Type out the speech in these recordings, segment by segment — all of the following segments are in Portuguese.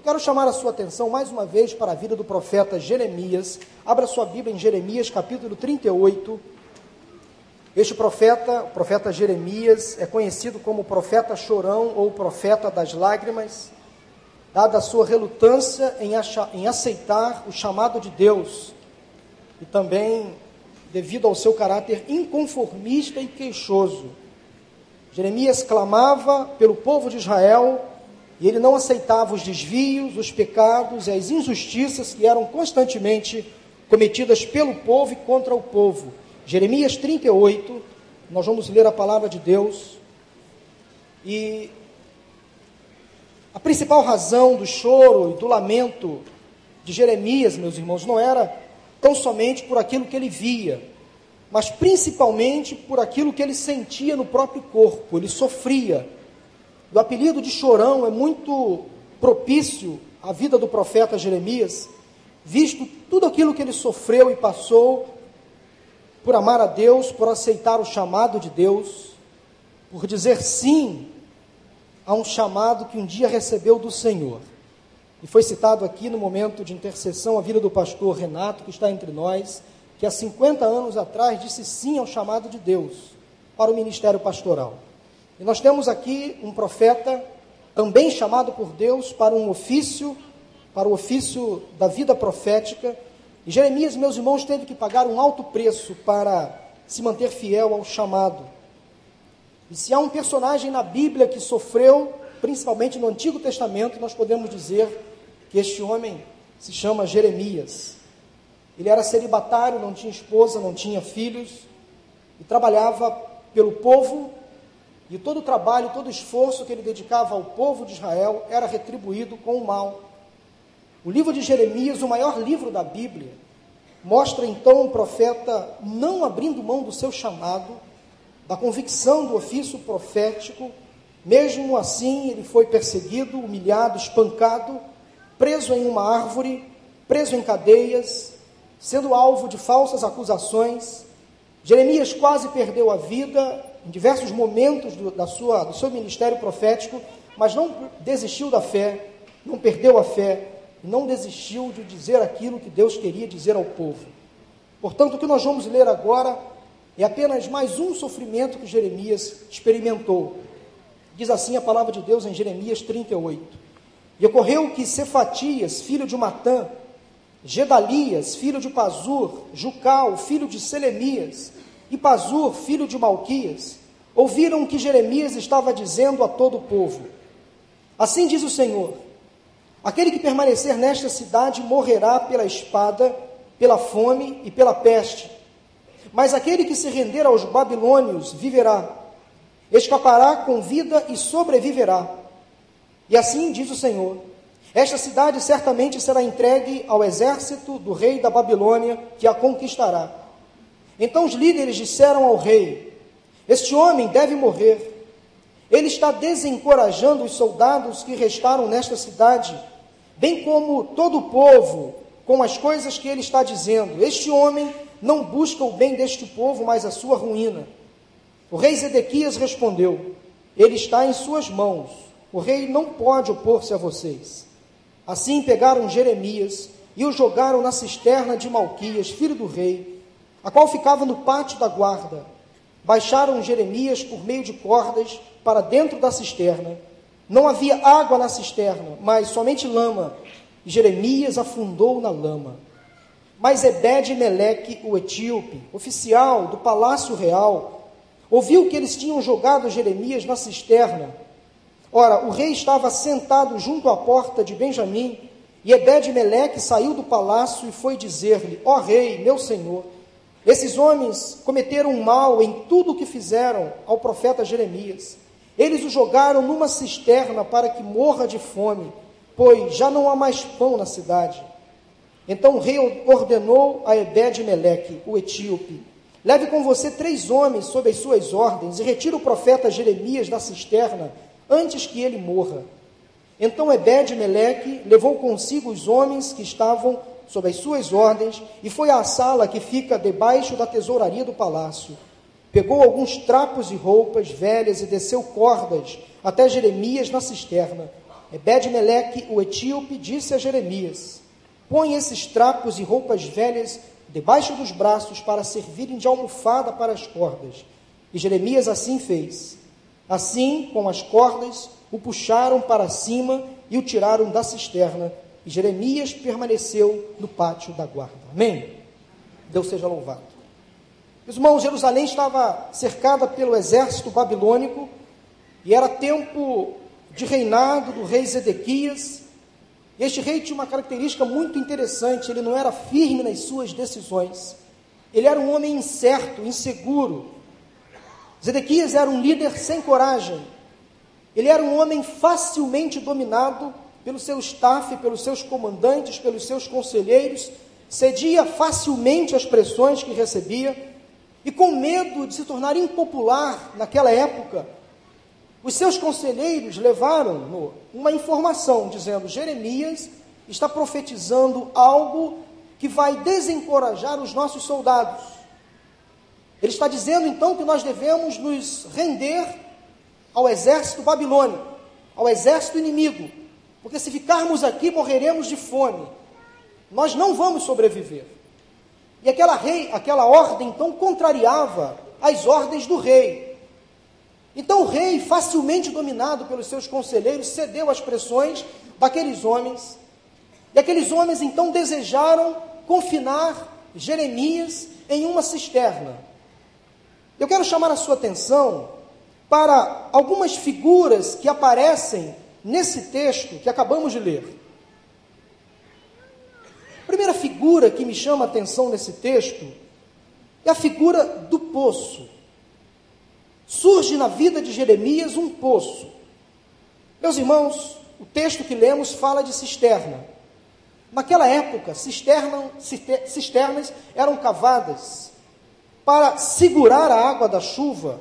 Eu quero chamar a sua atenção mais uma vez para a vida do profeta Jeremias. Abra sua Bíblia em Jeremias, capítulo 38. Este profeta, o profeta Jeremias, é conhecido como profeta chorão ou profeta das lágrimas, dada a sua relutância em, achar, em aceitar o chamado de Deus e também devido ao seu caráter inconformista e queixoso. Jeremias clamava pelo povo de Israel e ele não aceitava os desvios, os pecados e as injustiças que eram constantemente cometidas pelo povo e contra o povo. Jeremias 38, nós vamos ler a palavra de Deus. E a principal razão do choro e do lamento de Jeremias, meus irmãos, não era tão somente por aquilo que ele via, mas principalmente por aquilo que ele sentia no próprio corpo. Ele sofria o apelido de chorão é muito propício à vida do profeta Jeremias, visto tudo aquilo que ele sofreu e passou por amar a Deus, por aceitar o chamado de Deus, por dizer sim a um chamado que um dia recebeu do Senhor. E foi citado aqui no momento de intercessão a vida do pastor Renato, que está entre nós, que há 50 anos atrás disse sim ao chamado de Deus para o ministério pastoral. E nós temos aqui um profeta também chamado por Deus para um ofício, para o ofício da vida profética. E Jeremias, meus irmãos, teve que pagar um alto preço para se manter fiel ao chamado. E se há um personagem na Bíblia que sofreu, principalmente no Antigo Testamento, nós podemos dizer que este homem se chama Jeremias. Ele era celibatário, não tinha esposa, não tinha filhos, e trabalhava pelo povo e todo o trabalho, todo o esforço que ele dedicava ao povo de Israel era retribuído com o mal. O livro de Jeremias, o maior livro da Bíblia, mostra então o profeta não abrindo mão do seu chamado, da convicção do ofício profético, mesmo assim ele foi perseguido, humilhado, espancado, preso em uma árvore, preso em cadeias, sendo alvo de falsas acusações. Jeremias quase perdeu a vida em diversos momentos do, da sua, do seu ministério profético, mas não desistiu da fé, não perdeu a fé, não desistiu de dizer aquilo que Deus queria dizer ao povo. Portanto, o que nós vamos ler agora é apenas mais um sofrimento que Jeremias experimentou. Diz assim a palavra de Deus em Jeremias 38. E ocorreu que Cefatias, filho de Matã, Gedalias, filho de Pazur, Jucal, filho de Selemias, e Pazur, filho de Malquias, ouviram o que Jeremias estava dizendo a todo o povo. Assim diz o Senhor: Aquele que permanecer nesta cidade morrerá pela espada, pela fome e pela peste. Mas aquele que se render aos babilônios viverá, escapará com vida e sobreviverá. E assim diz o Senhor: Esta cidade certamente será entregue ao exército do rei da Babilônia, que a conquistará. Então os líderes disseram ao rei: Este homem deve morrer. Ele está desencorajando os soldados que restaram nesta cidade, bem como todo o povo, com as coisas que ele está dizendo. Este homem não busca o bem deste povo, mas a sua ruína. O rei Zedequias respondeu: Ele está em suas mãos. O rei não pode opor-se a vocês. Assim pegaram Jeremias e o jogaram na cisterna de Malquias, filho do rei, a qual ficava no pátio da guarda. Baixaram Jeremias por meio de cordas para dentro da cisterna. Não havia água na cisterna, mas somente lama. E Jeremias afundou na lama. Mas Ebed-Meleque, o etíope, oficial do palácio real, ouviu que eles tinham jogado Jeremias na cisterna. Ora, o rei estava sentado junto à porta de Benjamim, e Ebed-Meleque saiu do palácio e foi dizer-lhe: Ó rei, meu senhor, esses homens cometeram mal em tudo o que fizeram ao profeta Jeremias. Eles o jogaram numa cisterna para que morra de fome, pois já não há mais pão na cidade. Então o rei ordenou a Ebed-Meleque, o etíope, leve com você três homens sob as suas ordens e retire o profeta Jeremias da cisterna antes que ele morra. Então Ebed-Meleque levou consigo os homens que estavam sob as suas ordens e foi à sala que fica debaixo da tesouraria do palácio. Pegou alguns trapos e roupas velhas e desceu cordas até Jeremias na cisterna. Ebed-Meleque, o etíope, disse a Jeremias: Põe esses trapos e roupas velhas debaixo dos braços para servirem de almofada para as cordas. E Jeremias assim fez. Assim, com as cordas, o puxaram para cima e o tiraram da cisterna. E Jeremias permaneceu no pátio da guarda. Amém? Deus seja louvado. Meus irmãos, Jerusalém estava cercada pelo exército babilônico e era tempo de reinado do rei Zedequias. Este rei tinha uma característica muito interessante: ele não era firme nas suas decisões, ele era um homem incerto, inseguro. Zedequias era um líder sem coragem, ele era um homem facilmente dominado pelo seu staff, pelos seus comandantes, pelos seus conselheiros, cedia facilmente às pressões que recebia e com medo de se tornar impopular naquela época, os seus conselheiros levaram uma informação dizendo: Jeremias está profetizando algo que vai desencorajar os nossos soldados. Ele está dizendo então que nós devemos nos render ao exército babilônico, ao exército inimigo, porque se ficarmos aqui morreremos de fome. Nós não vamos sobreviver. E aquela, rei, aquela ordem então contrariava as ordens do rei. Então o rei, facilmente dominado pelos seus conselheiros, cedeu às pressões daqueles homens. E aqueles homens então desejaram confinar Jeremias em uma cisterna. Eu quero chamar a sua atenção para algumas figuras que aparecem nesse texto que acabamos de ler. A primeira figura que me chama a atenção nesse texto é a figura do poço. Surge na vida de Jeremias um poço. Meus irmãos, o texto que lemos fala de cisterna. Naquela época, cisterna, cisternas eram cavadas para segurar a água da chuva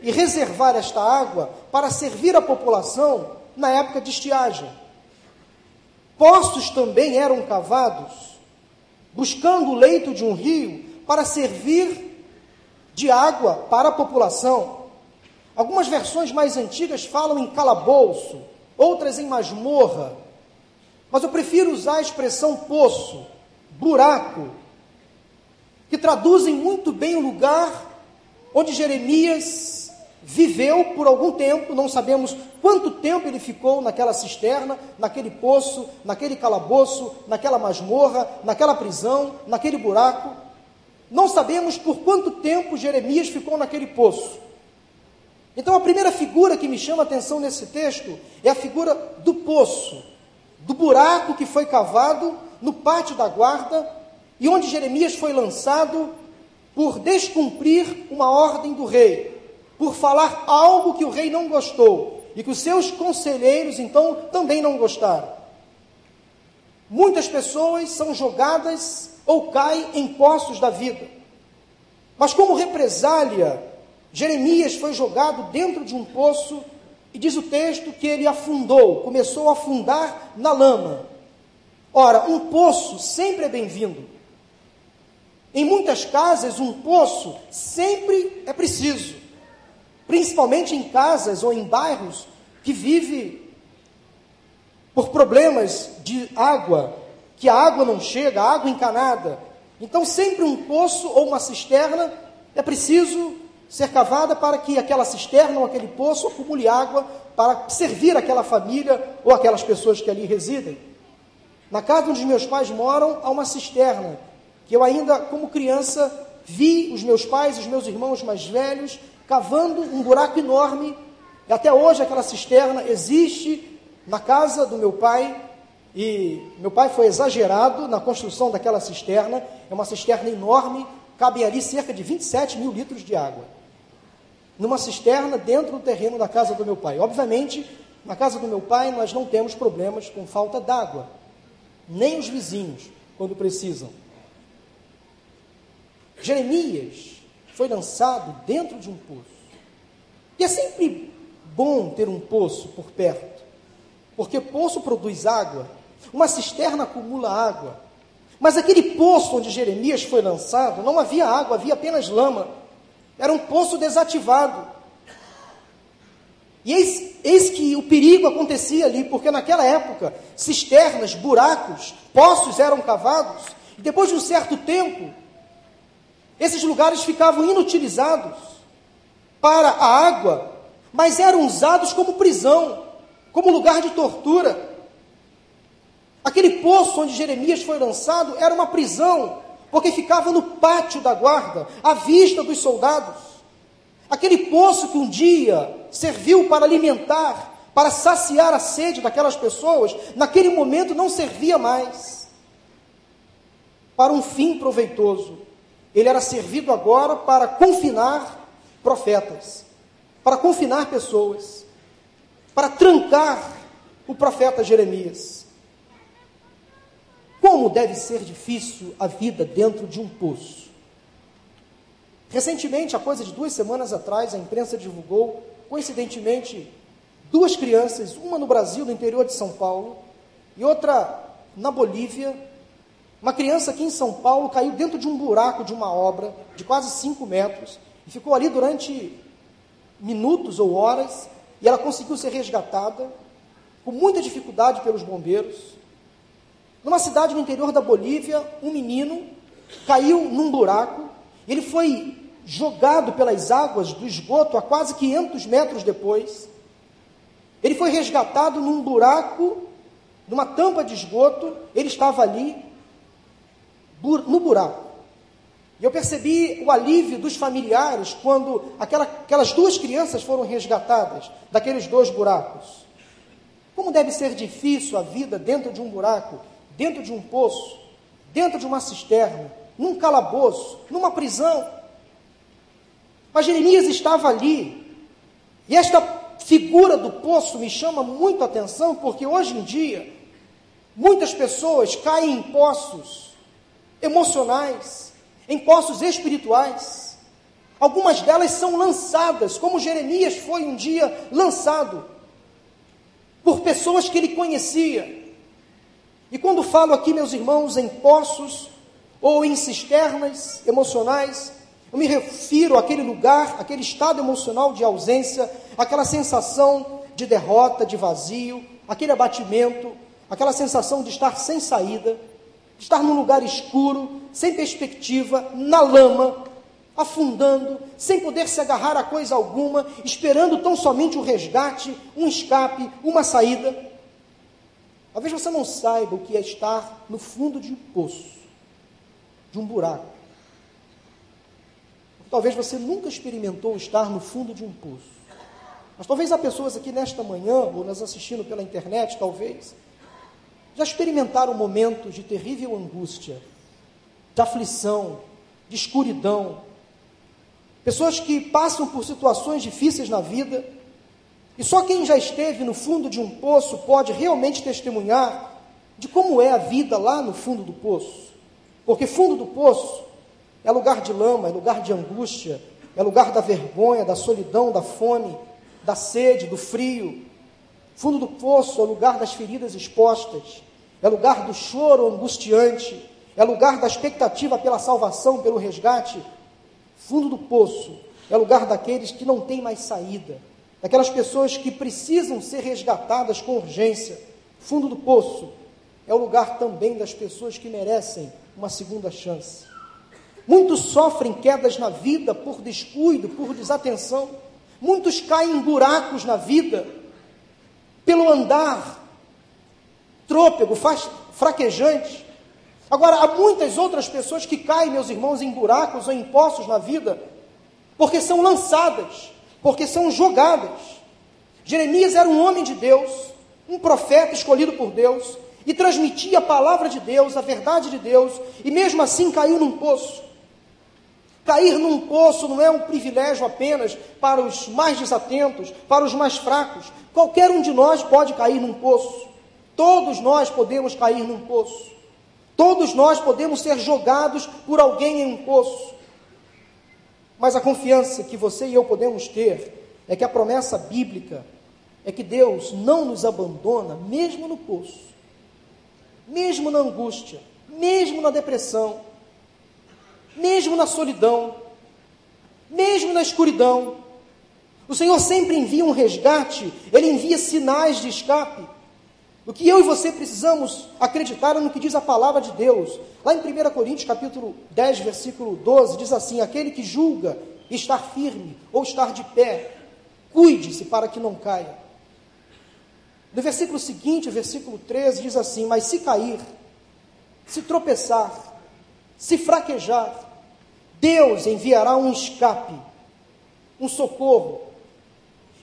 e reservar esta água para servir a população na época de estiagem. Poços também eram cavados, buscando o leito de um rio para servir de água para a população. Algumas versões mais antigas falam em calabouço, outras em masmorra, mas eu prefiro usar a expressão poço, buraco, que traduzem muito bem o lugar onde Jeremias viveu por algum tempo, não sabemos quanto tempo ele ficou naquela cisterna, naquele poço, naquele calabouço, naquela masmorra, naquela prisão, naquele buraco. Não sabemos por quanto tempo Jeremias ficou naquele poço. Então a primeira figura que me chama a atenção nesse texto é a figura do poço, do buraco que foi cavado no pátio da guarda e onde Jeremias foi lançado por descumprir uma ordem do rei por falar algo que o rei não gostou e que os seus conselheiros então também não gostaram. Muitas pessoas são jogadas ou caem em poços da vida. Mas como represália, Jeremias foi jogado dentro de um poço e diz o texto que ele afundou, começou a afundar na lama. Ora, um poço sempre é bem-vindo. Em muitas casas, um poço sempre é preciso principalmente em casas ou em bairros que vive por problemas de água, que a água não chega, a água encanada. Então, sempre um poço ou uma cisterna é preciso ser cavada para que aquela cisterna ou aquele poço acumule água para servir aquela família ou aquelas pessoas que ali residem. Na casa onde meus pais moram, há uma cisterna que eu ainda, como criança, vi os meus pais os meus irmãos mais velhos cavando um buraco enorme. E até hoje aquela cisterna existe na casa do meu pai. E meu pai foi exagerado na construção daquela cisterna. É uma cisterna enorme, cabem ali cerca de 27 mil litros de água. Numa cisterna dentro do terreno da casa do meu pai. Obviamente, na casa do meu pai nós não temos problemas com falta d'água, nem os vizinhos, quando precisam. Jeremias foi lançado dentro de um poço. E é sempre bom ter um poço por perto, porque poço produz água, uma cisterna acumula água. Mas aquele poço onde Jeremias foi lançado, não havia água, havia apenas lama. Era um poço desativado. E eis, eis que o perigo acontecia ali, porque naquela época, cisternas, buracos, poços eram cavados, e depois de um certo tempo, esses lugares ficavam inutilizados para a água, mas eram usados como prisão, como lugar de tortura. Aquele poço onde Jeremias foi lançado era uma prisão, porque ficava no pátio da guarda, à vista dos soldados. Aquele poço que um dia serviu para alimentar, para saciar a sede daquelas pessoas, naquele momento não servia mais para um fim proveitoso. Ele era servido agora para confinar profetas, para confinar pessoas, para trancar o profeta Jeremias. Como deve ser difícil a vida dentro de um poço? Recentemente, há coisa de duas semanas atrás, a imprensa divulgou, coincidentemente, duas crianças, uma no Brasil, no interior de São Paulo, e outra na Bolívia. Uma criança aqui em São Paulo caiu dentro de um buraco de uma obra de quase cinco metros e ficou ali durante minutos ou horas e ela conseguiu ser resgatada com muita dificuldade pelos bombeiros. Numa cidade no interior da Bolívia, um menino caiu num buraco, ele foi jogado pelas águas do esgoto a quase 500 metros depois. Ele foi resgatado num buraco, numa tampa de esgoto, ele estava ali, no buraco. E eu percebi o alívio dos familiares quando aquela, aquelas duas crianças foram resgatadas daqueles dois buracos. Como deve ser difícil a vida dentro de um buraco, dentro de um poço, dentro de uma cisterna, num calabouço, numa prisão. Mas Jeremias estava ali, e esta figura do poço me chama muito a atenção, porque hoje em dia, muitas pessoas caem em poços emocionais, em poços espirituais. Algumas delas são lançadas, como Jeremias foi um dia lançado, por pessoas que ele conhecia. E quando falo aqui, meus irmãos, em poços ou em cisternas emocionais, eu me refiro àquele lugar, aquele estado emocional de ausência, aquela sensação de derrota, de vazio, aquele abatimento, aquela sensação de estar sem saída estar num lugar escuro, sem perspectiva, na lama, afundando, sem poder se agarrar a coisa alguma, esperando tão somente um resgate, um escape, uma saída. Talvez você não saiba o que é estar no fundo de um poço, de um buraco. Talvez você nunca experimentou estar no fundo de um poço. Mas talvez há pessoas aqui nesta manhã, ou nos assistindo pela internet, talvez, já experimentaram momentos de terrível angústia, de aflição, de escuridão? Pessoas que passam por situações difíceis na vida, e só quem já esteve no fundo de um poço pode realmente testemunhar de como é a vida lá no fundo do poço. Porque fundo do poço é lugar de lama, é lugar de angústia, é lugar da vergonha, da solidão, da fome, da sede, do frio, Fundo do poço é o lugar das feridas expostas, é lugar do choro angustiante, é lugar da expectativa pela salvação, pelo resgate. Fundo do poço é lugar daqueles que não têm mais saída, daquelas pessoas que precisam ser resgatadas com urgência. Fundo do poço é o lugar também das pessoas que merecem uma segunda chance. Muitos sofrem quedas na vida por descuido, por desatenção. Muitos caem em buracos na vida pelo andar trôpego, fraquejante. Agora, há muitas outras pessoas que caem, meus irmãos, em buracos ou em poços na vida, porque são lançadas, porque são jogadas. Jeremias era um homem de Deus, um profeta escolhido por Deus, e transmitia a palavra de Deus, a verdade de Deus, e mesmo assim caiu num poço. Cair num poço não é um privilégio apenas para os mais desatentos, para os mais fracos. Qualquer um de nós pode cair num poço. Todos nós podemos cair num poço. Todos nós podemos ser jogados por alguém em um poço. Mas a confiança que você e eu podemos ter é que a promessa bíblica é que Deus não nos abandona, mesmo no poço, mesmo na angústia, mesmo na depressão, mesmo na solidão, mesmo na escuridão. O Senhor sempre envia um resgate, Ele envia sinais de escape. O que eu e você precisamos acreditar é no que diz a palavra de Deus. Lá em 1 Coríntios, capítulo 10, versículo 12, diz assim: Aquele que julga estar firme ou estar de pé, cuide-se para que não caia. No versículo seguinte, versículo 13, diz assim: Mas se cair, se tropeçar, se fraquejar, Deus enviará um escape, um socorro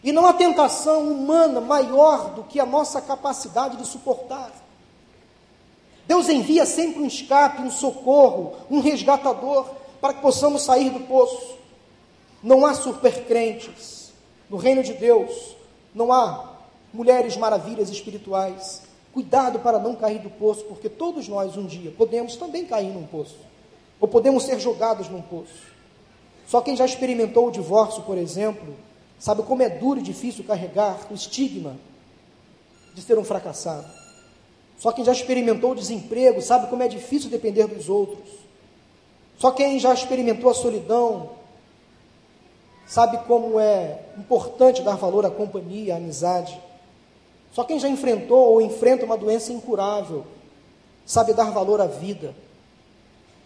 e não há tentação humana maior do que a nossa capacidade de suportar. Deus envia sempre um escape, um socorro, um resgatador, para que possamos sair do poço. Não há supercrentes. No reino de Deus, não há mulheres maravilhas espirituais. Cuidado para não cair do poço, porque todos nós um dia podemos também cair num poço, ou podemos ser jogados num poço. Só quem já experimentou o divórcio, por exemplo, Sabe como é duro e difícil carregar o estigma de ser um fracassado. Só quem já experimentou o desemprego sabe como é difícil depender dos outros. Só quem já experimentou a solidão sabe como é importante dar valor à companhia, à amizade. Só quem já enfrentou ou enfrenta uma doença incurável sabe dar valor à vida.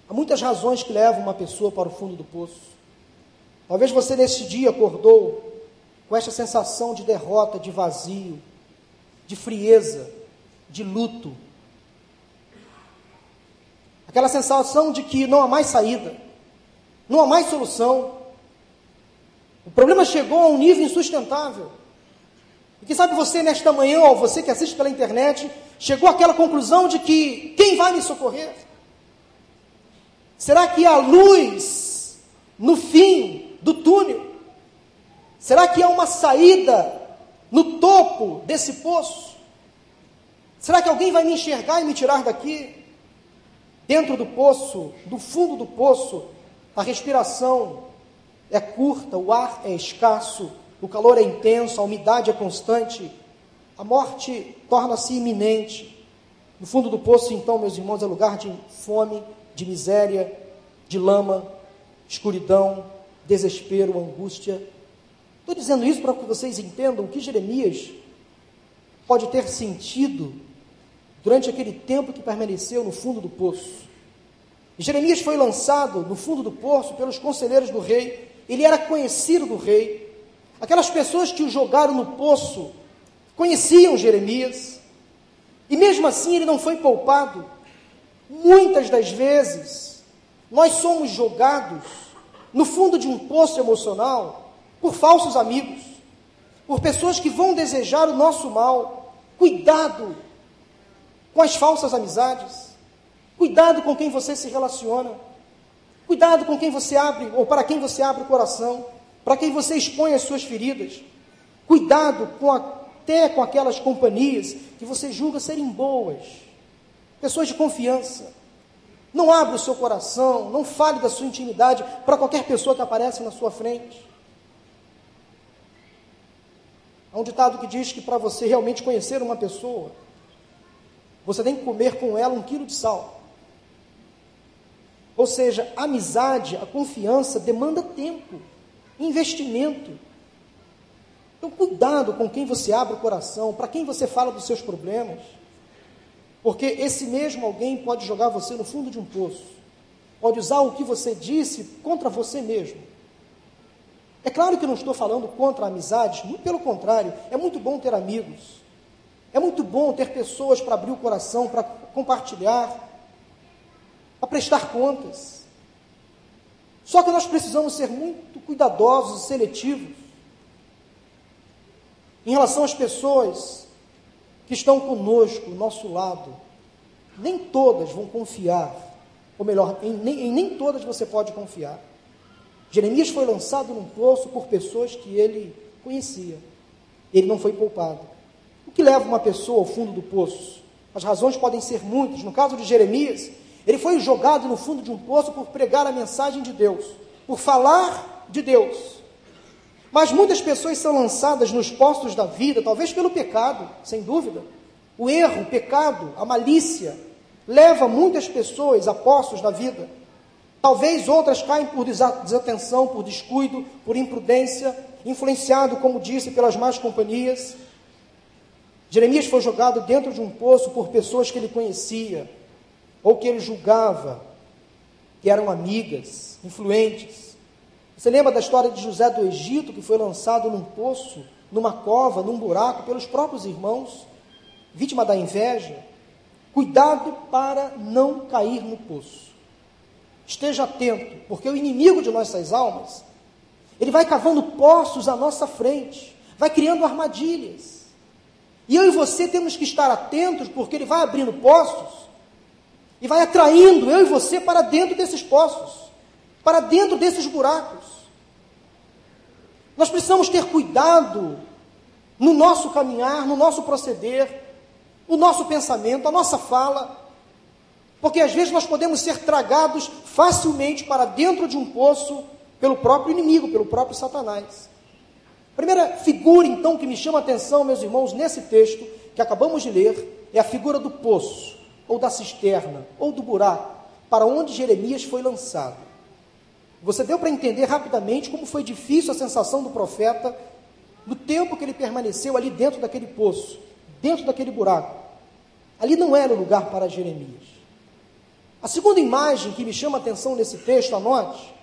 Há muitas razões que levam uma pessoa para o fundo do poço. Talvez você nesse dia acordou com esta sensação de derrota, de vazio, de frieza, de luto. Aquela sensação de que não há mais saída, não há mais solução. O problema chegou a um nível insustentável. E sabe você nesta manhã, ou você que assiste pela internet, chegou àquela conclusão de que quem vai me socorrer? Será que há luz no fim do túnel? Será que há uma saída no topo desse poço? Será que alguém vai me enxergar e me tirar daqui? Dentro do poço, do fundo do poço, a respiração é curta, o ar é escasso, o calor é intenso, a umidade é constante, a morte torna-se iminente. No fundo do poço, então, meus irmãos, é lugar de fome, de miséria, de lama, escuridão, desespero, angústia Estou dizendo isso para que vocês entendam que Jeremias pode ter sentido durante aquele tempo que permaneceu no fundo do poço. Jeremias foi lançado no fundo do poço pelos conselheiros do rei, ele era conhecido do rei. Aquelas pessoas que o jogaram no poço conheciam Jeremias, e mesmo assim ele não foi poupado. Muitas das vezes, nós somos jogados no fundo de um poço emocional por falsos amigos, por pessoas que vão desejar o nosso mal. Cuidado com as falsas amizades. Cuidado com quem você se relaciona. Cuidado com quem você abre, ou para quem você abre o coração, para quem você expõe as suas feridas. Cuidado com até com aquelas companhias que você julga serem boas, pessoas de confiança. Não abra o seu coração, não fale da sua intimidade para qualquer pessoa que aparece na sua frente. Há um ditado que diz que para você realmente conhecer uma pessoa, você tem que comer com ela um quilo de sal. Ou seja, a amizade, a confiança demanda tempo, investimento. Então, cuidado com quem você abre o coração, para quem você fala dos seus problemas, porque esse mesmo alguém pode jogar você no fundo de um poço, pode usar o que você disse contra você mesmo. É claro que não estou falando contra amizades, muito pelo contrário, é muito bom ter amigos. É muito bom ter pessoas para abrir o coração, para compartilhar, para prestar contas. Só que nós precisamos ser muito cuidadosos e seletivos em relação às pessoas que estão conosco, ao nosso lado. Nem todas vão confiar, ou melhor, em nem, em nem todas você pode confiar. Jeremias foi lançado num poço por pessoas que ele conhecia. Ele não foi poupado. O que leva uma pessoa ao fundo do poço? As razões podem ser muitas. No caso de Jeremias, ele foi jogado no fundo de um poço por pregar a mensagem de Deus, por falar de Deus. Mas muitas pessoas são lançadas nos postos da vida, talvez pelo pecado, sem dúvida. O erro, o pecado, a malícia, leva muitas pessoas a postos da vida. Talvez outras caem por desatenção, por descuido, por imprudência, influenciado, como disse, pelas más companhias. Jeremias foi jogado dentro de um poço por pessoas que ele conhecia, ou que ele julgava que eram amigas, influentes. Você lembra da história de José do Egito, que foi lançado num poço, numa cova, num buraco, pelos próprios irmãos, vítima da inveja? Cuidado para não cair no poço. Esteja atento, porque o inimigo de nossas almas, ele vai cavando poços à nossa frente, vai criando armadilhas. E eu e você temos que estar atentos, porque ele vai abrindo poços e vai atraindo eu e você para dentro desses poços, para dentro desses buracos. Nós precisamos ter cuidado no nosso caminhar, no nosso proceder, no nosso pensamento, a nossa fala, porque às vezes nós podemos ser tragados facilmente para dentro de um poço pelo próprio inimigo, pelo próprio Satanás. A primeira figura, então, que me chama a atenção, meus irmãos, nesse texto que acabamos de ler, é a figura do poço, ou da cisterna, ou do buraco, para onde Jeremias foi lançado. Você deu para entender rapidamente como foi difícil a sensação do profeta no tempo que ele permaneceu ali dentro daquele poço, dentro daquele buraco. Ali não era o lugar para Jeremias. A segunda imagem que me chama a atenção nesse texto, anote,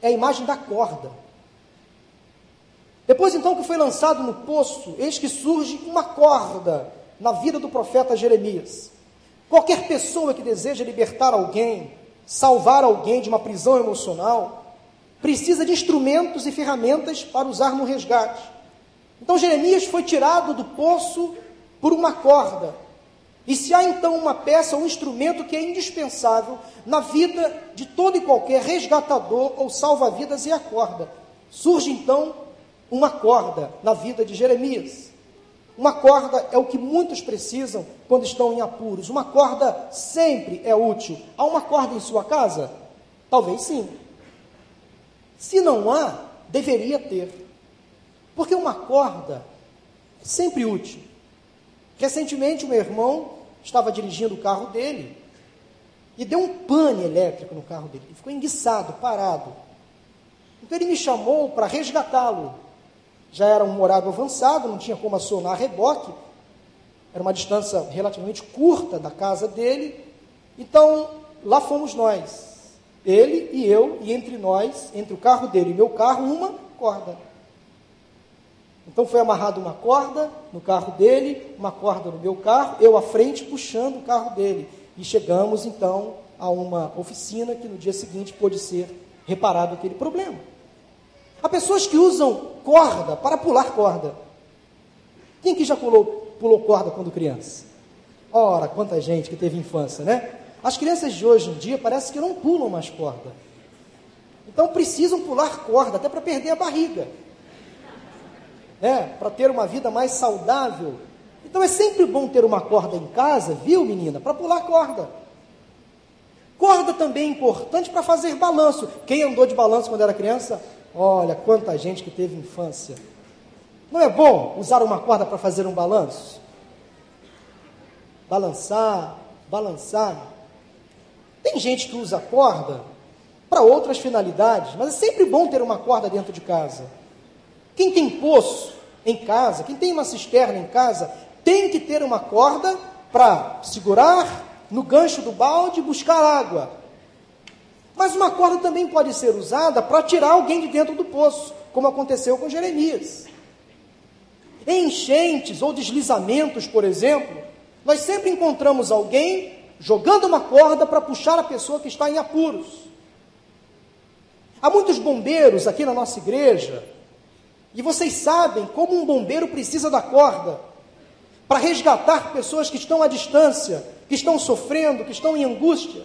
é a imagem da corda. Depois então que foi lançado no poço, eis que surge uma corda na vida do profeta Jeremias. Qualquer pessoa que deseja libertar alguém, salvar alguém de uma prisão emocional, precisa de instrumentos e ferramentas para usar no resgate. Então Jeremias foi tirado do poço por uma corda. E se há então uma peça, um instrumento que é indispensável na vida de todo e qualquer resgatador ou salva-vidas, é a corda. Surge então uma corda na vida de Jeremias. Uma corda é o que muitos precisam quando estão em apuros. Uma corda sempre é útil. Há uma corda em sua casa? Talvez sim. Se não há, deveria ter. Porque uma corda é sempre útil. Recentemente, meu irmão estava dirigindo o carro dele e deu um pane elétrico no carro dele. Ele ficou enguiçado, parado. Então ele me chamou para resgatá-lo. Já era um horário avançado, não tinha como acionar reboque. Era uma distância relativamente curta da casa dele. Então, lá fomos nós. Ele e eu, e entre nós, entre o carro dele e meu carro, uma corda. Então foi amarrada uma corda no carro dele, uma corda no meu carro, eu à frente puxando o carro dele. E chegamos então a uma oficina que no dia seguinte pôde ser reparado aquele problema. Pessoas que usam corda para pular corda. Quem que já pulou, pulou corda quando criança? Ora, quanta gente que teve infância, né? As crianças de hoje em dia parece que não pulam mais corda. Então precisam pular corda, até para perder a barriga né, para ter uma vida mais saudável. Então é sempre bom ter uma corda em casa, viu, menina? Para pular corda. Corda também é importante para fazer balanço. Quem andou de balanço quando era criança? Olha, quanta gente que teve infância. Não é bom usar uma corda para fazer um balanço? Balançar, balançar. Tem gente que usa corda para outras finalidades, mas é sempre bom ter uma corda dentro de casa. Quem tem poço em casa, quem tem uma cisterna em casa, tem que ter uma corda para segurar no gancho do balde e buscar água. Mas uma corda também pode ser usada para tirar alguém de dentro do poço, como aconteceu com Jeremias. Em enchentes ou deslizamentos, por exemplo, nós sempre encontramos alguém jogando uma corda para puxar a pessoa que está em apuros. Há muitos bombeiros aqui na nossa igreja e vocês sabem como um bombeiro precisa da corda para resgatar pessoas que estão à distância, que estão sofrendo, que estão em angústia.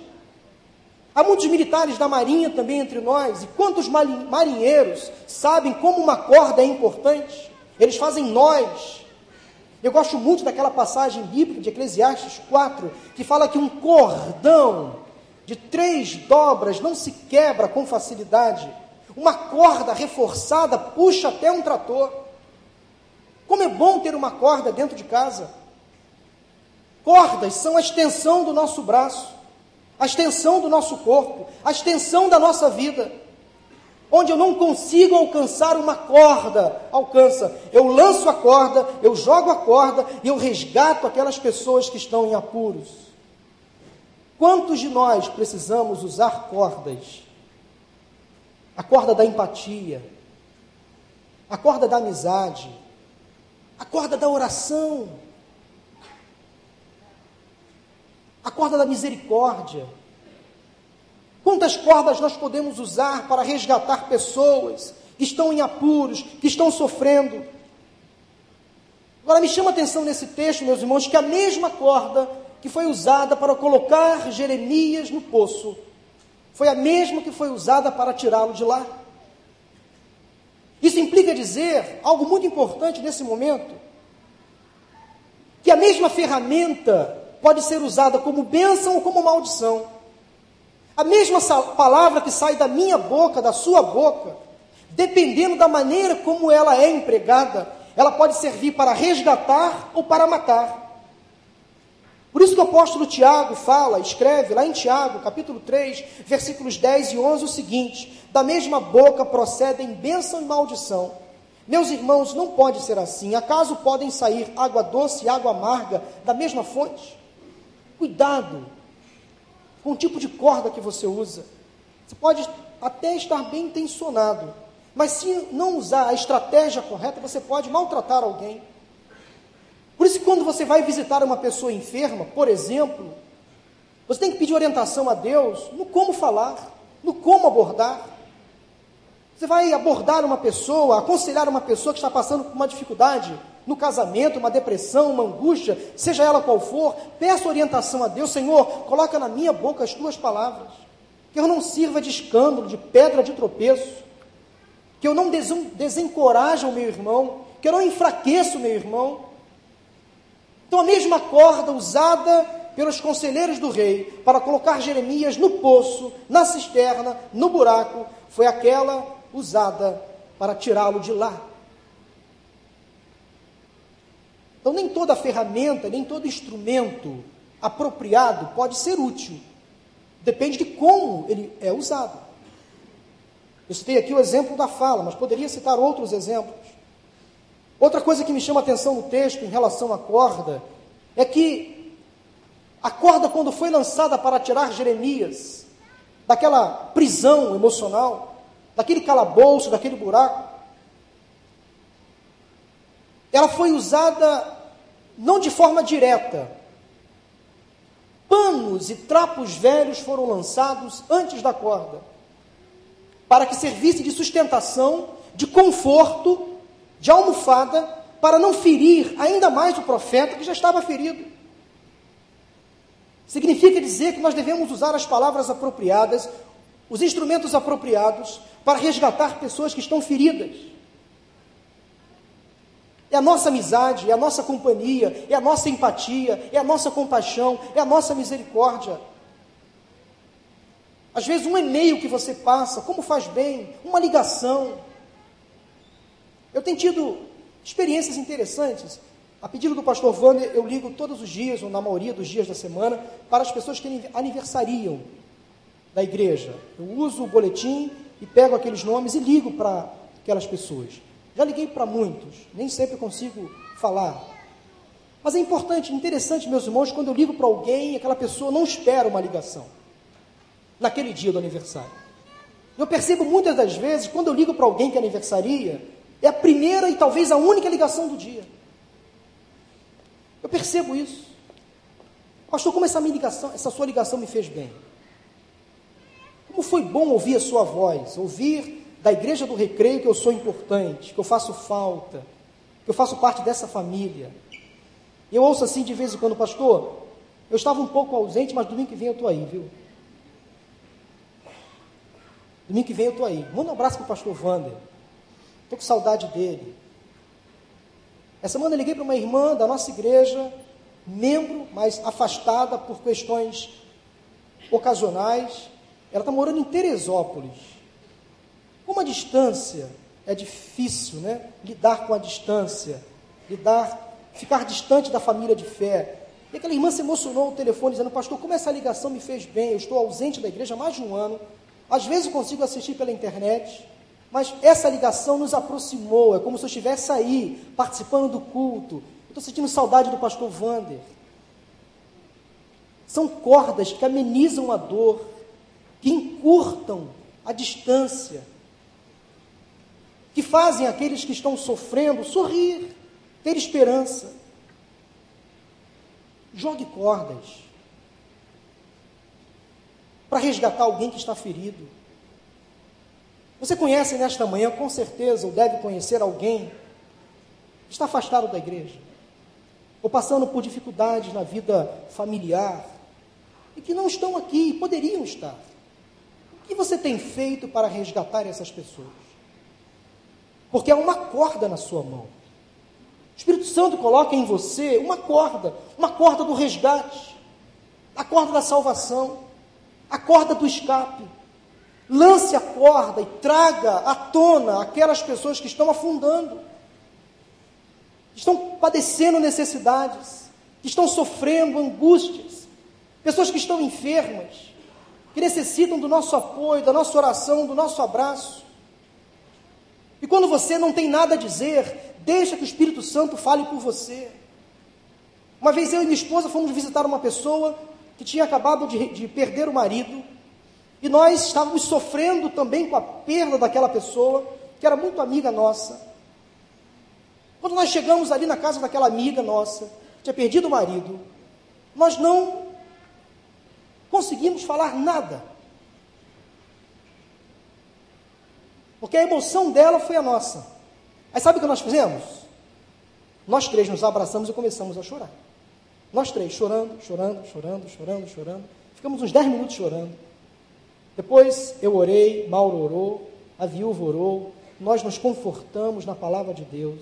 Há muitos militares da Marinha também entre nós, e quantos marinheiros sabem como uma corda é importante? Eles fazem nós. Eu gosto muito daquela passagem bíblica de Eclesiastes 4, que fala que um cordão de três dobras não se quebra com facilidade uma corda reforçada puxa até um trator. Como é bom ter uma corda dentro de casa. Cordas são a extensão do nosso braço. A extensão do nosso corpo, a extensão da nossa vida. Onde eu não consigo alcançar uma corda, alcança. Eu lanço a corda, eu jogo a corda e eu resgato aquelas pessoas que estão em apuros. Quantos de nós precisamos usar cordas? A corda da empatia, a corda da amizade, a corda da oração, a corda da misericórdia. Quantas cordas nós podemos usar para resgatar pessoas que estão em apuros, que estão sofrendo? Agora me chama a atenção nesse texto, meus irmãos, que a mesma corda que foi usada para colocar Jeremias no poço foi a mesma que foi usada para tirá-lo de lá. Isso implica dizer algo muito importante nesse momento: que a mesma ferramenta pode ser usada como bênção ou como maldição. A mesma palavra que sai da minha boca, da sua boca, dependendo da maneira como ela é empregada, ela pode servir para resgatar ou para matar. Por isso que o apóstolo Tiago fala, escreve lá em Tiago, capítulo 3, versículos 10 e 11, o seguinte: Da mesma boca procedem bênção e maldição. Meus irmãos, não pode ser assim. Acaso podem sair água doce e água amarga da mesma fonte? Cuidado com o tipo de corda que você usa. Você pode até estar bem intencionado, mas se não usar a estratégia correta, você pode maltratar alguém. Por isso quando você vai visitar uma pessoa enferma, por exemplo, você tem que pedir orientação a Deus no como falar, no como abordar. Você vai abordar uma pessoa, aconselhar uma pessoa que está passando por uma dificuldade, no casamento, uma depressão, uma angústia, seja ela qual for, peça orientação a Deus, Senhor, coloca na minha boca as tuas palavras, que eu não sirva de escândalo, de pedra de tropeço, que eu não desencoraje o meu irmão, que eu não enfraqueça o meu irmão. Então a mesma corda usada pelos conselheiros do rei para colocar Jeremias no poço, na cisterna, no buraco, foi aquela usada para tirá-lo de lá. Então, nem toda ferramenta, nem todo instrumento apropriado pode ser útil. Depende de como ele é usado. Eu citei aqui o exemplo da fala, mas poderia citar outros exemplos. Outra coisa que me chama a atenção no texto em relação à corda é que a corda, quando foi lançada para tirar Jeremias daquela prisão emocional, daquele calabouço, daquele buraco, ela foi usada não de forma direta. Panos e trapos velhos foram lançados antes da corda, para que servisse de sustentação, de conforto, de almofada, para não ferir ainda mais o profeta que já estava ferido. Significa dizer que nós devemos usar as palavras apropriadas, os instrumentos apropriados, para resgatar pessoas que estão feridas. É a nossa amizade, é a nossa companhia, é a nossa empatia, é a nossa compaixão, é a nossa misericórdia. Às vezes, um e-mail que você passa, como faz bem, uma ligação. Eu tenho tido experiências interessantes. A pedido do pastor Wander, eu ligo todos os dias, ou na maioria dos dias da semana, para as pessoas que aniversariam da igreja. Eu uso o boletim e pego aqueles nomes e ligo para aquelas pessoas. Já liguei para muitos, nem sempre consigo falar. Mas é importante, interessante, meus irmãos, quando eu ligo para alguém, aquela pessoa não espera uma ligação naquele dia do aniversário. Eu percebo muitas das vezes, quando eu ligo para alguém que aniversaria, é a primeira e talvez a única ligação do dia. Eu percebo isso. Pastor, como essa minha ligação, essa sua ligação me fez bem. Como foi bom ouvir a sua voz, ouvir da igreja do recreio que eu sou importante, que eu faço falta, que eu faço parte dessa família. Eu ouço assim de vez em quando, pastor, eu estava um pouco ausente, mas domingo que vem eu estou aí, viu? Domingo que vem eu estou aí. Manda um abraço para o pastor Wander. Estou com saudade dele. Essa semana eu liguei para uma irmã da nossa igreja, membro, mas afastada por questões ocasionais. Ela está morando em Teresópolis. Como a distância é difícil, né? Lidar com a distância, lidar, ficar distante da família de fé. E aquela irmã se emocionou no telefone, dizendo: Pastor, como essa ligação me fez bem, eu estou ausente da igreja há mais de um ano, às vezes consigo assistir pela internet, mas essa ligação nos aproximou, é como se eu estivesse aí, participando do culto. Estou sentindo saudade do pastor Vander. São cordas que amenizam a dor, que encurtam a distância, que fazem aqueles que estão sofrendo sorrir, ter esperança. Jogue cordas para resgatar alguém que está ferido. Você conhece nesta manhã, com certeza, ou deve conhecer alguém que está afastado da igreja, ou passando por dificuldades na vida familiar, e que não estão aqui, poderiam estar. O que você tem feito para resgatar essas pessoas? Porque há uma corda na sua mão. O Espírito Santo coloca em você uma corda, uma corda do resgate, a corda da salvação, a corda do escape. Lance a corda e traga à tona aquelas pessoas que estão afundando, que estão padecendo necessidades, que estão sofrendo angústias, pessoas que estão enfermas, que necessitam do nosso apoio, da nossa oração, do nosso abraço. E quando você não tem nada a dizer, deixa que o Espírito Santo fale por você. Uma vez eu e minha esposa fomos visitar uma pessoa que tinha acabado de, de perder o marido e nós estávamos sofrendo também com a perda daquela pessoa, que era muito amiga nossa. Quando nós chegamos ali na casa daquela amiga nossa, que tinha perdido o marido, nós não conseguimos falar nada. Porque a emoção dela foi a nossa. Aí sabe o que nós fizemos? Nós três nos abraçamos e começamos a chorar. Nós três, chorando, chorando, chorando, chorando, chorando. Ficamos uns dez minutos chorando. Depois eu orei, Mauro orou, a viúva orou, nós nos confortamos na palavra de Deus.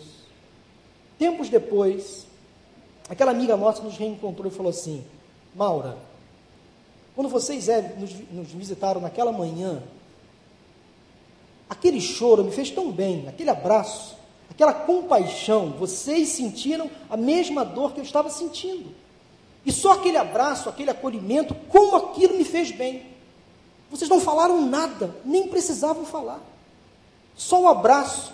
Tempos depois, aquela amiga nossa nos reencontrou e falou assim: Maura, quando vocês é, nos, nos visitaram naquela manhã, aquele choro me fez tão bem, aquele abraço, aquela compaixão, vocês sentiram a mesma dor que eu estava sentindo. E só aquele abraço, aquele acolhimento, como aquilo me fez bem. Vocês não falaram nada, nem precisavam falar. Só o abraço,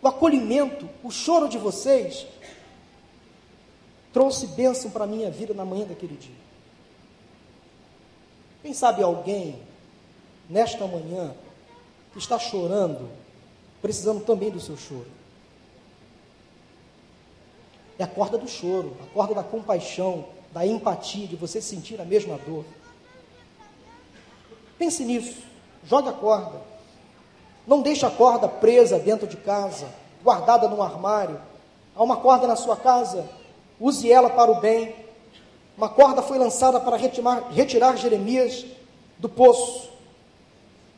o acolhimento, o choro de vocês trouxe bênção para a minha vida na manhã daquele dia. Quem sabe alguém, nesta manhã, que está chorando, precisando também do seu choro. É a corda do choro, a corda da compaixão, da empatia, de você sentir a mesma dor. Pense nisso. Joga a corda. Não deixe a corda presa dentro de casa, guardada num armário. Há uma corda na sua casa, use ela para o bem. Uma corda foi lançada para retirar, retirar Jeremias do poço.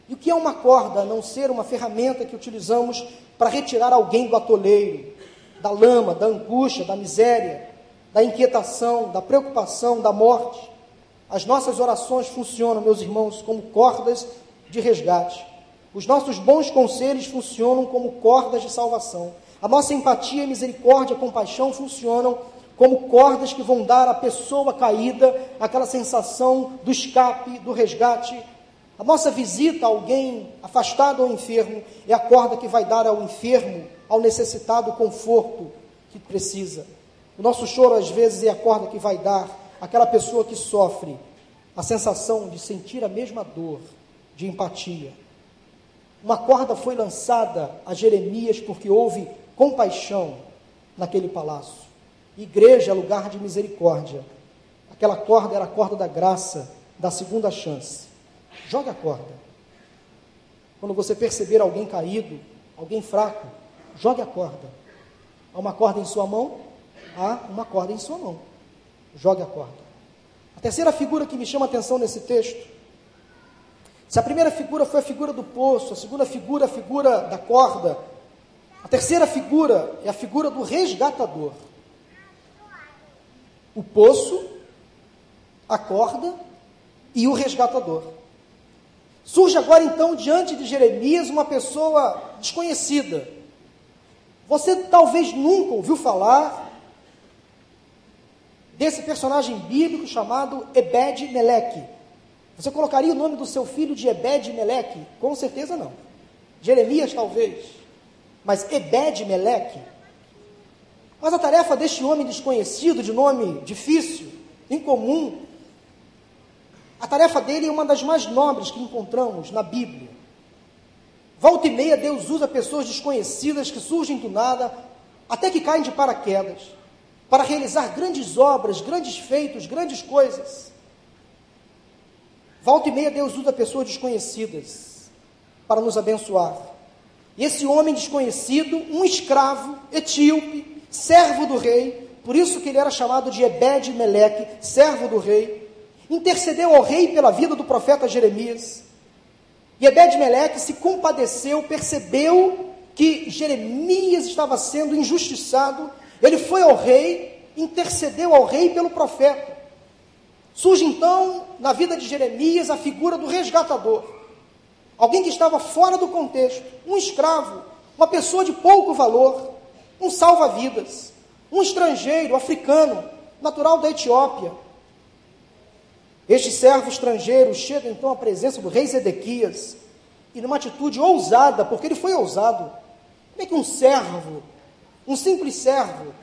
E o que é uma corda, a não ser uma ferramenta que utilizamos para retirar alguém do atoleiro, da lama, da angústia, da miséria, da inquietação, da preocupação, da morte? As nossas orações funcionam, meus irmãos, como cordas de resgate. Os nossos bons conselhos funcionam como cordas de salvação. A nossa empatia, misericórdia, compaixão funcionam como cordas que vão dar à pessoa caída aquela sensação do escape, do resgate. A nossa visita a alguém afastado ou enfermo é a corda que vai dar ao enfermo, ao necessitado, o conforto que precisa. O nosso choro, às vezes, é a corda que vai dar aquela pessoa que sofre a sensação de sentir a mesma dor, de empatia. Uma corda foi lançada a Jeremias porque houve compaixão naquele palácio. Igreja é lugar de misericórdia. Aquela corda era a corda da graça, da segunda chance. Jogue a corda. Quando você perceber alguém caído, alguém fraco, jogue a corda. Há uma corda em sua mão? Há uma corda em sua mão jogue a corda. A terceira figura que me chama a atenção nesse texto, se a primeira figura foi a figura do poço, a segunda figura a figura da corda, a terceira figura é a figura do resgatador. O poço, a corda e o resgatador. Surge agora então diante de Jeremias uma pessoa desconhecida. Você talvez nunca ouviu falar desse personagem bíblico chamado Ebed-Meleque. Você colocaria o nome do seu filho de Ebed-Meleque? Com certeza não. Jeremias, talvez. Mas Ebed-Meleque. Mas a tarefa deste homem desconhecido, de nome difícil, incomum, a tarefa dele é uma das mais nobres que encontramos na Bíblia. Volta e meia, Deus usa pessoas desconhecidas que surgem do nada, até que caem de paraquedas, para realizar grandes obras, grandes feitos, grandes coisas. Volta e meia, Deus usa pessoas desconhecidas para nos abençoar. E esse homem desconhecido, um escravo etíope, servo do rei, por isso que ele era chamado de Ebed-Meleque, servo do rei, intercedeu ao rei pela vida do profeta Jeremias. E Ebed-Meleque se compadeceu, percebeu que Jeremias estava sendo injustiçado. Ele foi ao rei, intercedeu ao rei pelo profeta. Surge então na vida de Jeremias a figura do resgatador. Alguém que estava fora do contexto, um escravo, uma pessoa de pouco valor, um salva-vidas, um estrangeiro africano, natural da Etiópia. Este servo estrangeiro chega então à presença do rei Zedequias e numa atitude ousada, porque ele foi ousado. Como é que um servo, um simples servo,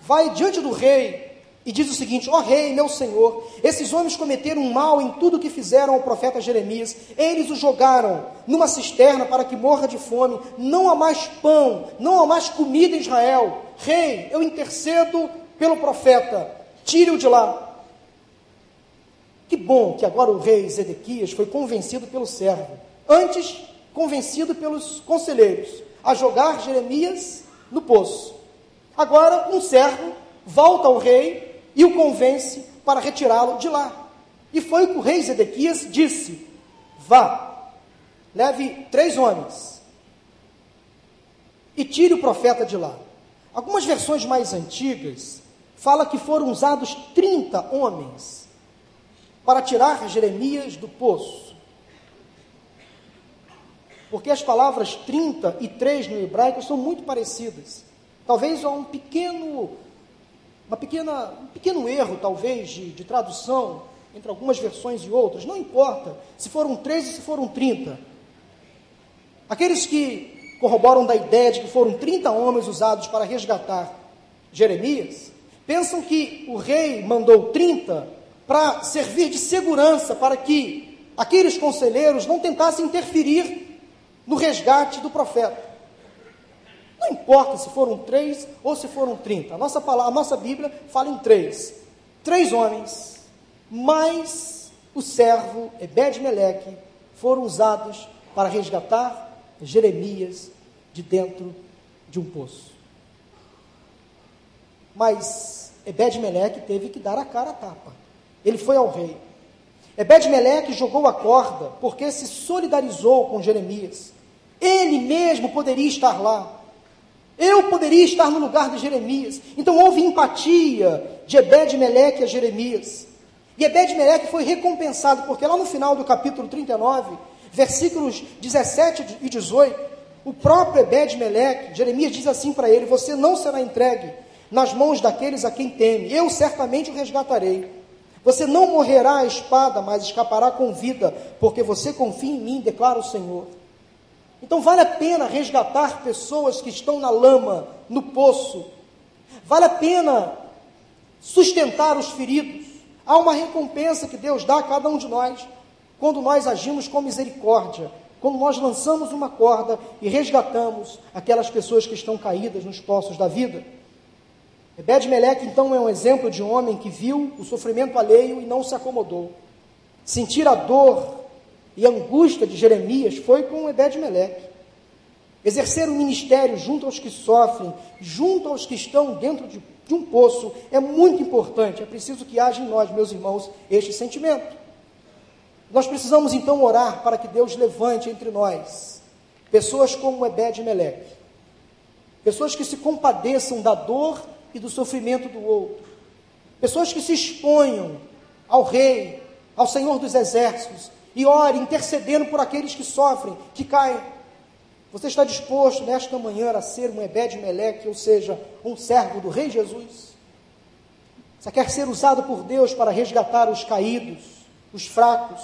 vai diante do rei e diz o seguinte: Ó oh, rei, meu senhor, esses homens cometeram mal em tudo que fizeram ao profeta Jeremias. Eles o jogaram numa cisterna para que morra de fome. Não há mais pão, não há mais comida em Israel. Rei, eu intercedo pelo profeta, tire-o de lá. Que bom que agora o rei Zedequias foi convencido pelo servo, antes convencido pelos conselheiros, a jogar Jeremias no poço. Agora, um servo volta ao rei e o convence para retirá-lo de lá. E foi o que o rei Zedequias disse: Vá, leve três homens e tire o profeta de lá. Algumas versões mais antigas falam que foram usados 30 homens para tirar Jeremias do poço. Porque as palavras 30 e 3 no hebraico são muito parecidas. Talvez há um pequeno uma pequena, um pequeno erro, talvez, de, de tradução entre algumas versões e outras, não importa se foram 13 ou se foram 30. Aqueles que corroboram da ideia de que foram 30 homens usados para resgatar Jeremias, pensam que o rei mandou 30 para servir de segurança para que aqueles conselheiros não tentassem interferir no resgate do profeta. Não importa se foram três ou se foram trinta. A nossa, palavra, a nossa Bíblia fala em três. Três homens, mais o servo Ebed-Meleque, foram usados para resgatar Jeremias de dentro de um poço. Mas Ebed-Meleque teve que dar a cara a tapa. Ele foi ao rei. Ebed-Meleque jogou a corda porque se solidarizou com Jeremias. Ele mesmo poderia estar lá, eu poderia estar no lugar de Jeremias. Então houve empatia de Ebed-Meleque a Jeremias. E Ebed-Meleque foi recompensado, porque lá no final do capítulo 39, versículos 17 e 18, o próprio Ebed-Meleque, Jeremias diz assim para ele: Você não será entregue nas mãos daqueles a quem teme, eu certamente o resgatarei. Você não morrerá à espada, mas escapará com vida, porque você confia em mim, declara o Senhor. Então vale a pena resgatar pessoas que estão na lama, no poço. Vale a pena sustentar os feridos. Há uma recompensa que Deus dá a cada um de nós quando nós agimos com misericórdia, quando nós lançamos uma corda e resgatamos aquelas pessoas que estão caídas nos poços da vida. Ebed-Meleque, então, é um exemplo de um homem que viu o sofrimento alheio e não se acomodou. Sentir a dor e a angústia de Jeremias foi com Ebed-Meleque. Exercer o ministério junto aos que sofrem, junto aos que estão dentro de, de um poço, é muito importante. É preciso que haja em nós, meus irmãos, este sentimento. Nós precisamos então orar para que Deus levante entre nós pessoas como Ebed-Meleque, pessoas que se compadeçam da dor e do sofrimento do outro, pessoas que se exponham ao Rei, ao Senhor dos Exércitos, e ore intercedendo por aqueles que sofrem, que caem. Você está disposto nesta manhã a ser um Ebed Meleque, ou seja, um servo do Rei Jesus? Você quer ser usado por Deus para resgatar os caídos, os fracos?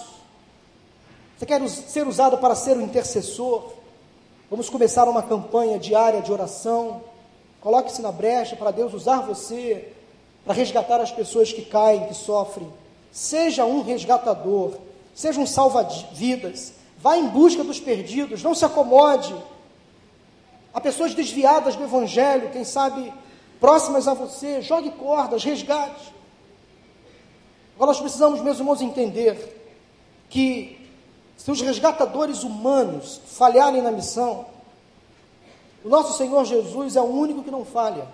Você quer ser usado para ser o intercessor? Vamos começar uma campanha diária de oração. Coloque-se na brecha para Deus usar você para resgatar as pessoas que caem, que sofrem. Seja um resgatador, seja um salva-vidas. Vá em busca dos perdidos, não se acomode. Há pessoas desviadas do Evangelho, quem sabe próximas a você, jogue cordas, resgate. Agora nós precisamos, meus irmãos, entender que se os resgatadores humanos falharem na missão, o nosso Senhor Jesus é o único que não falha.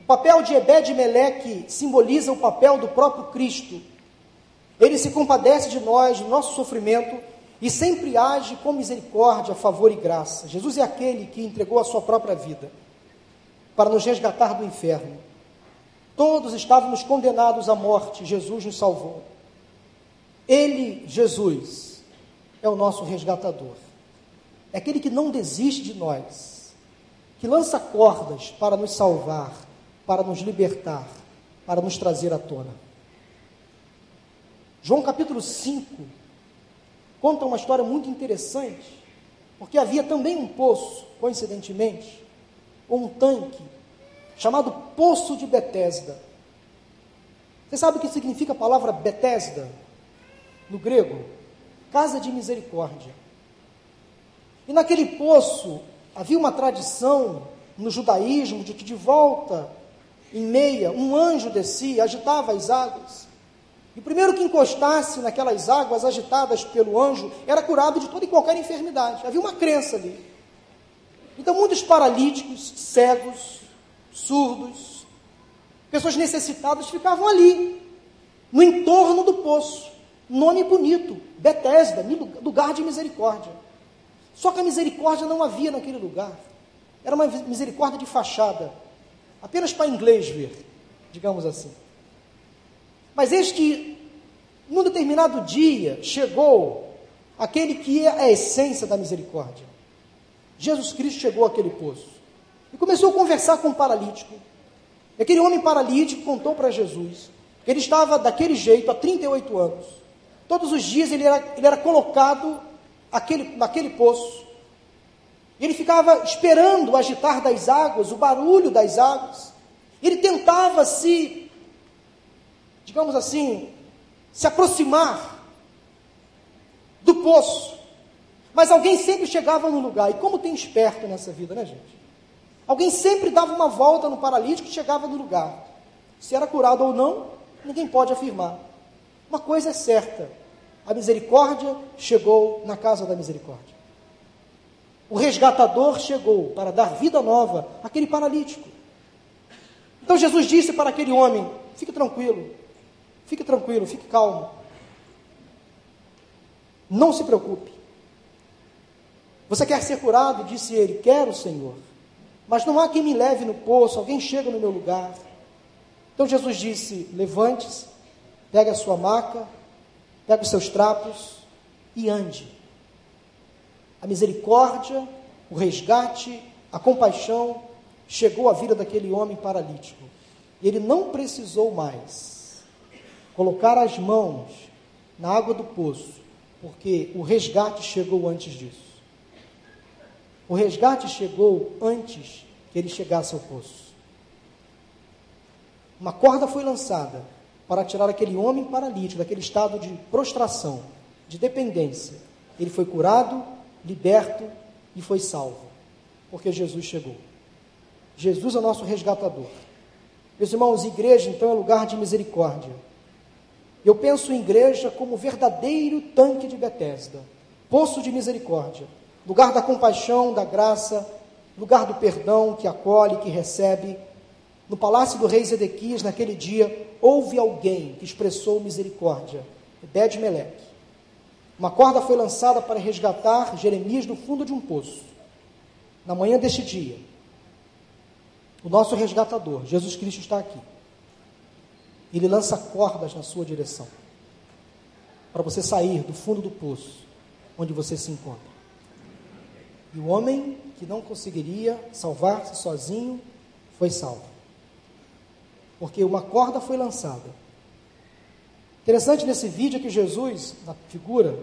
O papel de Ebed Meleque simboliza o papel do próprio Cristo. Ele se compadece de nós, do nosso sofrimento, e sempre age com misericórdia, favor e graça. Jesus é aquele que entregou a sua própria vida para nos resgatar do inferno. Todos estávamos condenados à morte, Jesus nos salvou. Ele, Jesus, é o nosso resgatador. É aquele que não desiste de nós, que lança cordas para nos salvar, para nos libertar, para nos trazer à tona. João capítulo 5 conta uma história muito interessante, porque havia também um poço, coincidentemente, ou um tanque chamado Poço de Betesda. Você sabe o que significa a palavra Betesda no grego? Casa de misericórdia. E naquele poço havia uma tradição no judaísmo de que de volta em meia um anjo descia, agitava as águas. E o primeiro que encostasse naquelas águas agitadas pelo anjo era curado de toda e qualquer enfermidade. Havia uma crença ali. Então, muitos paralíticos, cegos, surdos, pessoas necessitadas ficavam ali, no entorno do poço. Nome bonito, Betesda, lugar de misericórdia. Só que a misericórdia não havia naquele lugar. Era uma misericórdia de fachada, apenas para inglês ver, digamos assim. Mas este, num determinado dia, chegou aquele que é a essência da misericórdia. Jesus Cristo chegou àquele poço e começou a conversar com o paralítico. E aquele homem paralítico contou para Jesus que ele estava daquele jeito há 38 anos. Todos os dias ele era, ele era colocado aquele, naquele poço. E ele ficava esperando o agitar das águas, o barulho das águas. Ele tentava se, digamos assim, se aproximar do poço. Mas alguém sempre chegava no lugar. E como tem esperto nessa vida, né, gente? Alguém sempre dava uma volta no paralítico e chegava no lugar. Se era curado ou não, ninguém pode afirmar. Uma coisa é certa: a misericórdia chegou na casa da misericórdia. O resgatador chegou para dar vida nova àquele paralítico. Então Jesus disse para aquele homem: fique tranquilo, fique tranquilo, fique calmo. Não se preocupe. Você quer ser curado? Disse ele: Quero, Senhor. Mas não há quem me leve no poço, alguém chega no meu lugar. Então Jesus disse: Levante-se, pegue a sua maca, pegue os seus trapos e ande. A misericórdia, o resgate, a compaixão chegou à vida daquele homem paralítico. Ele não precisou mais colocar as mãos na água do poço, porque o resgate chegou antes disso. O resgate chegou antes que ele chegasse ao poço. Uma corda foi lançada para tirar aquele homem paralítico daquele estado de prostração, de dependência. Ele foi curado, liberto e foi salvo, porque Jesus chegou. Jesus é o nosso resgatador. Meus irmãos, igreja então é lugar de misericórdia. Eu penso em igreja como verdadeiro tanque de Betesda, poço de misericórdia lugar da compaixão, da graça, lugar do perdão que acolhe, que recebe. No palácio do rei Zedequias, naquele dia, houve alguém que expressou misericórdia, Ebed Meleque. Uma corda foi lançada para resgatar Jeremias do fundo de um poço. Na manhã deste dia, o nosso resgatador, Jesus Cristo, está aqui. Ele lança cordas na sua direção para você sair do fundo do poço onde você se encontra. E o homem que não conseguiria salvar-se sozinho foi salvo. Porque uma corda foi lançada. Interessante nesse vídeo é que Jesus, na figura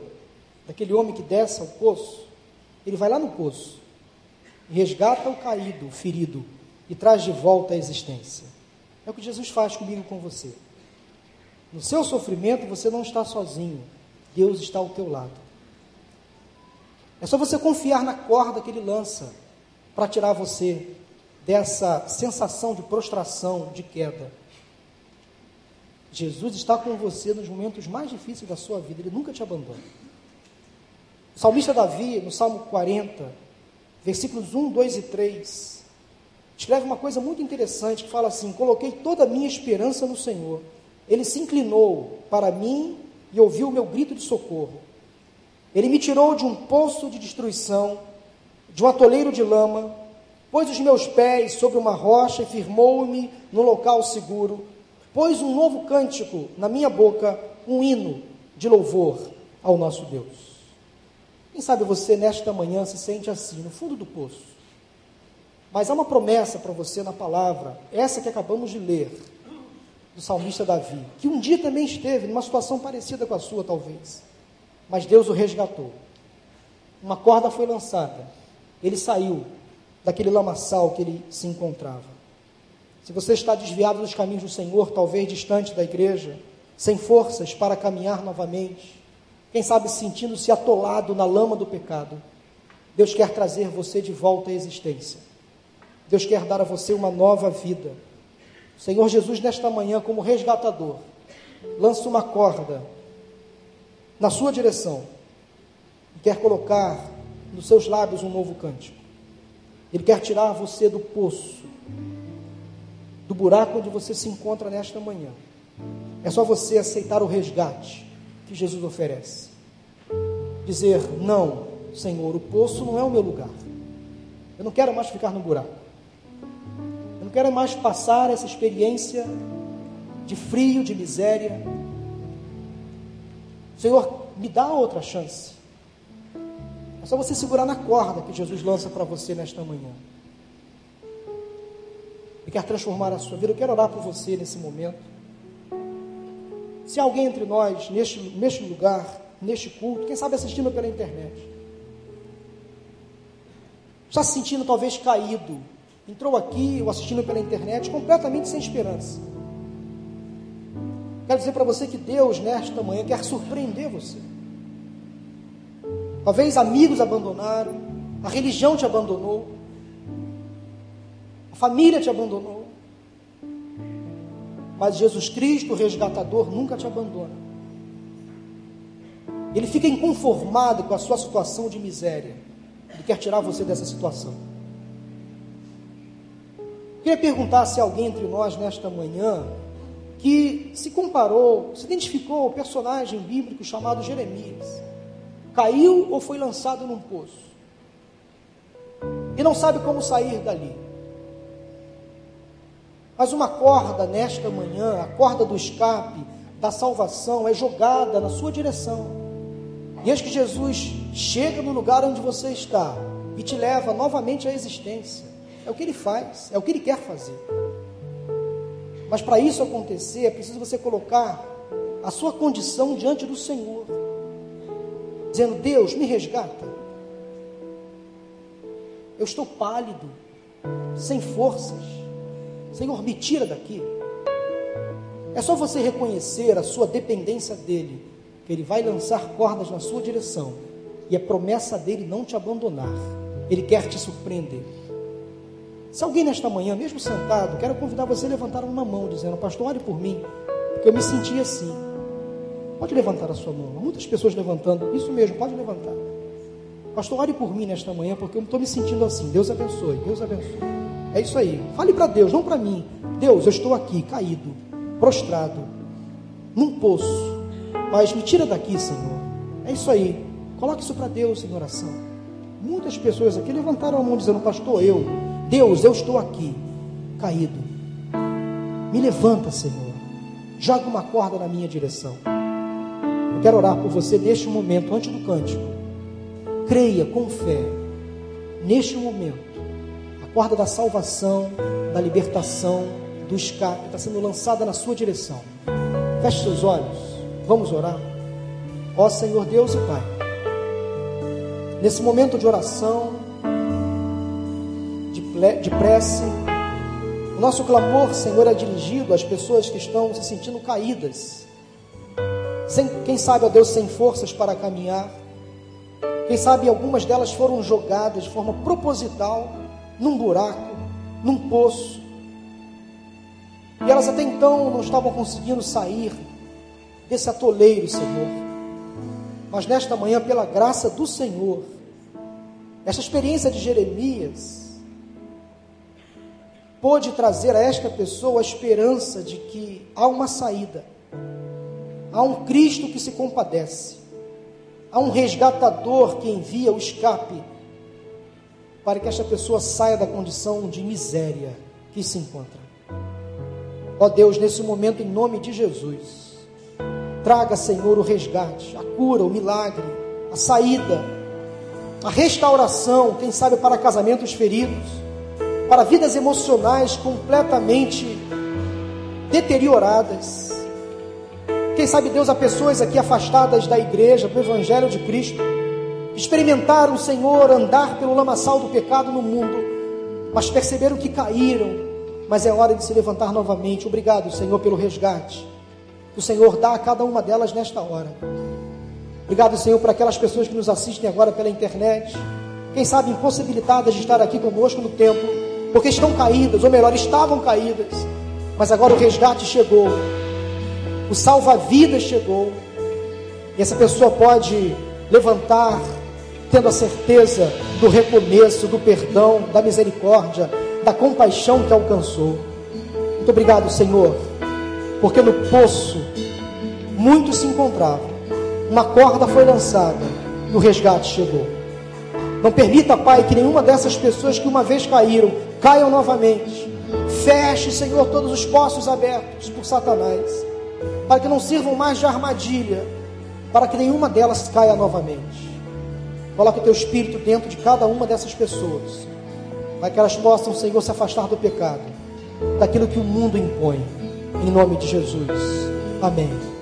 daquele homem que desce ao poço, ele vai lá no poço resgata o caído, o ferido, e traz de volta à existência. É o que Jesus faz comigo com você. No seu sofrimento você não está sozinho, Deus está ao teu lado. É só você confiar na corda que ele lança para tirar você dessa sensação de prostração, de queda. Jesus está com você nos momentos mais difíceis da sua vida, ele nunca te abandona. O salmista Davi, no Salmo 40, versículos 1, 2 e 3, escreve uma coisa muito interessante que fala assim: Coloquei toda a minha esperança no Senhor. Ele se inclinou para mim e ouviu o meu grito de socorro. Ele me tirou de um poço de destruição, de um atoleiro de lama, pôs os meus pés sobre uma rocha e firmou-me no local seguro, pôs um novo cântico na minha boca, um hino de louvor ao nosso Deus. Quem sabe você nesta manhã se sente assim, no fundo do poço. Mas há uma promessa para você na palavra, essa que acabamos de ler, do salmista Davi, que um dia também esteve numa situação parecida com a sua, talvez mas Deus o resgatou. Uma corda foi lançada, ele saiu daquele lamaçal que ele se encontrava. Se você está desviado dos caminhos do Senhor, talvez distante da igreja, sem forças para caminhar novamente, quem sabe sentindo-se atolado na lama do pecado, Deus quer trazer você de volta à existência. Deus quer dar a você uma nova vida. O Senhor Jesus, nesta manhã, como resgatador, lança uma corda na sua direção e quer colocar nos seus lábios um novo cântico. Ele quer tirar você do poço, do buraco onde você se encontra nesta manhã. É só você aceitar o resgate que Jesus oferece. Dizer: Não, Senhor, o poço não é o meu lugar. Eu não quero mais ficar no buraco. Eu não quero mais passar essa experiência de frio, de miséria, Senhor, me dá outra chance. É só você segurar na corda que Jesus lança para você nesta manhã. E quer transformar a sua vida. Eu quero orar por você nesse momento. Se alguém entre nós, neste, neste lugar, neste culto, quem sabe assistindo pela internet, está se sentindo talvez caído, entrou aqui ou assistindo pela internet completamente sem esperança. Quero dizer para você que Deus, nesta manhã, quer surpreender você. Talvez amigos abandonaram, a religião te abandonou, a família te abandonou. Mas Jesus Cristo, o resgatador, nunca te abandona. Ele fica inconformado com a sua situação de miséria. Ele quer tirar você dessa situação. Queria perguntar se alguém entre nós nesta manhã que se comparou, se identificou ao personagem bíblico chamado Jeremias. Caiu ou foi lançado num poço. E não sabe como sair dali. Mas uma corda nesta manhã, a corda do escape, da salvação, é jogada na sua direção. E eis que Jesus chega no lugar onde você está e te leva novamente à existência. É o que ele faz, é o que ele quer fazer. Mas para isso acontecer, é preciso você colocar a sua condição diante do Senhor, dizendo: Deus, me resgata. Eu estou pálido, sem forças. Senhor, me tira daqui. É só você reconhecer a sua dependência dEle, que Ele vai lançar cordas na sua direção, e a promessa dEle não te abandonar. Ele quer te surpreender. Se alguém nesta manhã, mesmo sentado, quero convidar você a levantar uma mão, dizendo, pastor, ore por mim, porque eu me senti assim. Pode levantar a sua mão. Muitas pessoas levantando. Isso mesmo, pode levantar. Pastor, ore por mim nesta manhã, porque eu estou me sentindo assim. Deus abençoe, Deus abençoe. É isso aí. Fale para Deus, não para mim. Deus, eu estou aqui, caído, prostrado, num poço. Mas me tira daqui, Senhor. É isso aí. Coloque isso para Deus em oração. Muitas pessoas aqui levantaram a mão dizendo, pastor, eu Deus, eu estou aqui, caído. Me levanta, Senhor. Joga uma corda na minha direção. Eu quero orar por você neste momento, antes do cântico. Creia com fé, neste momento, a corda da salvação, da libertação, do escape está sendo lançada na sua direção. Feche seus olhos, vamos orar. Ó Senhor Deus e Pai, nesse momento de oração, de, de prece, o nosso clamor, Senhor, é dirigido às pessoas que estão se sentindo caídas, sem, quem sabe, ó Deus, sem forças para caminhar. Quem sabe algumas delas foram jogadas de forma proposital num buraco, num poço. E elas até então não estavam conseguindo sair desse atoleiro, Senhor. Mas nesta manhã, pela graça do Senhor, esta experiência de Jeremias pôde trazer a esta pessoa a esperança de que há uma saída, há um Cristo que se compadece, há um resgatador que envia o escape para que esta pessoa saia da condição de miséria que se encontra. Ó Deus, nesse momento, em nome de Jesus, traga, Senhor, o resgate, a cura, o milagre, a saída, a restauração, quem sabe para casamentos feridos, para vidas emocionais completamente deterioradas. Quem sabe, Deus, há pessoas aqui afastadas da igreja, do Evangelho de Cristo, experimentaram, Senhor, andar pelo lamaçal do pecado no mundo, mas perceberam que caíram, mas é hora de se levantar novamente. Obrigado, Senhor, pelo resgate. O Senhor dá a cada uma delas nesta hora. Obrigado, Senhor, por aquelas pessoas que nos assistem agora pela internet, quem sabe impossibilitadas de estar aqui conosco no templo, porque estão caídas, ou melhor, estavam caídas, mas agora o resgate chegou, o salva-vidas chegou, e essa pessoa pode levantar tendo a certeza do recomeço, do perdão, da misericórdia, da compaixão que alcançou. Muito obrigado, Senhor, porque no poço muito se encontrava, uma corda foi lançada e o resgate chegou. Não permita, Pai, que nenhuma dessas pessoas que uma vez caíram, caiam novamente. Feche, Senhor, todos os poços abertos por Satanás, para que não sirvam mais de armadilha, para que nenhuma delas caia novamente. Coloque o teu espírito dentro de cada uma dessas pessoas, para que elas possam, Senhor, se afastar do pecado, daquilo que o mundo impõe. Em nome de Jesus. Amém.